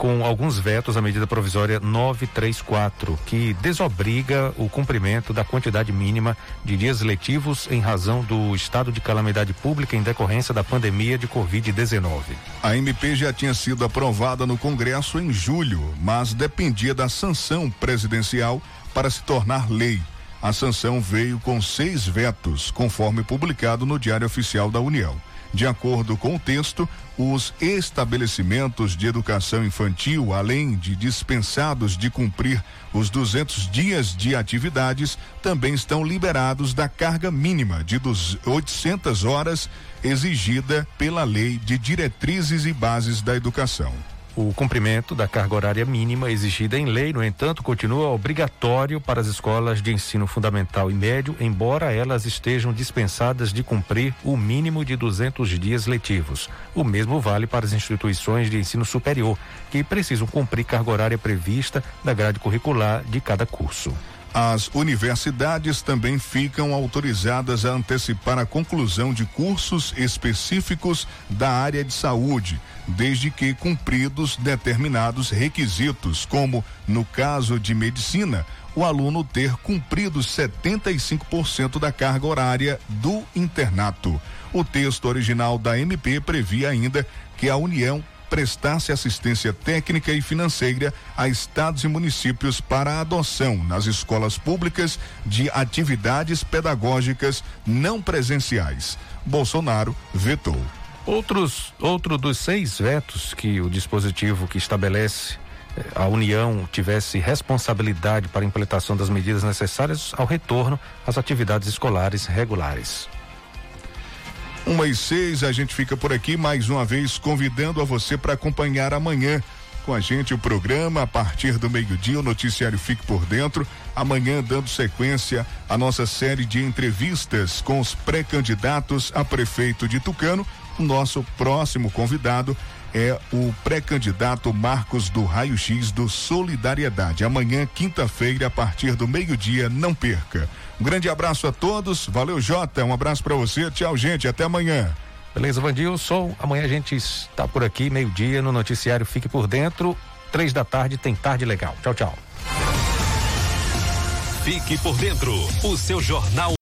Speaker 2: com alguns vetos a medida provisória 934, que desobriga o cumprimento da quantidade mínima de dias letivos em razão do estado de calamidade pública em decorrência da pandemia de Covid-19.
Speaker 3: A MP já tinha sido aprovada no Congresso em julho, mas dependia da sanção presidencial para se tornar lei. A sanção veio com seis vetos, conforme publicado no Diário Oficial da União. De acordo com o texto, os estabelecimentos de educação infantil, além de dispensados de cumprir os 200 dias de atividades, também estão liberados da carga mínima de 800 horas exigida pela Lei de Diretrizes e Bases da Educação.
Speaker 2: O cumprimento da carga horária mínima exigida em lei, no entanto, continua obrigatório para as escolas de ensino fundamental e médio, embora elas estejam dispensadas de cumprir o mínimo de 200 dias letivos. O mesmo vale para as instituições de ensino superior, que precisam cumprir carga horária prevista da grade curricular de cada curso.
Speaker 3: As universidades também ficam autorizadas a antecipar a conclusão de cursos específicos da área de saúde, desde que cumpridos determinados requisitos, como no caso de medicina, o aluno ter cumprido 75% da carga horária do internato. O texto original da MP previa ainda que a União prestar-se assistência técnica e financeira a estados e municípios para a adoção nas escolas públicas de atividades pedagógicas não presenciais. Bolsonaro vetou.
Speaker 2: Outros, outro dos seis vetos que o dispositivo que estabelece eh, a União tivesse responsabilidade para a implementação das medidas necessárias ao retorno às atividades escolares regulares.
Speaker 3: Uma e seis, a gente fica por aqui mais uma vez convidando a você para acompanhar amanhã com a gente o programa a partir do meio-dia, o noticiário Fique por Dentro. Amanhã, dando sequência à nossa série de entrevistas com os pré-candidatos a prefeito de Tucano. O nosso próximo convidado é o pré-candidato Marcos do Raio X do Solidariedade. Amanhã, quinta-feira, a partir do meio-dia, não perca. Um grande abraço a todos. Valeu, Jota. Um abraço para você. Tchau, gente. Até amanhã.
Speaker 2: Beleza, Vandilson. Amanhã a gente está por aqui, meio-dia, no noticiário Fique por Dentro. Três da tarde tem tarde legal. Tchau, tchau.
Speaker 1: Fique por dentro. O seu jornal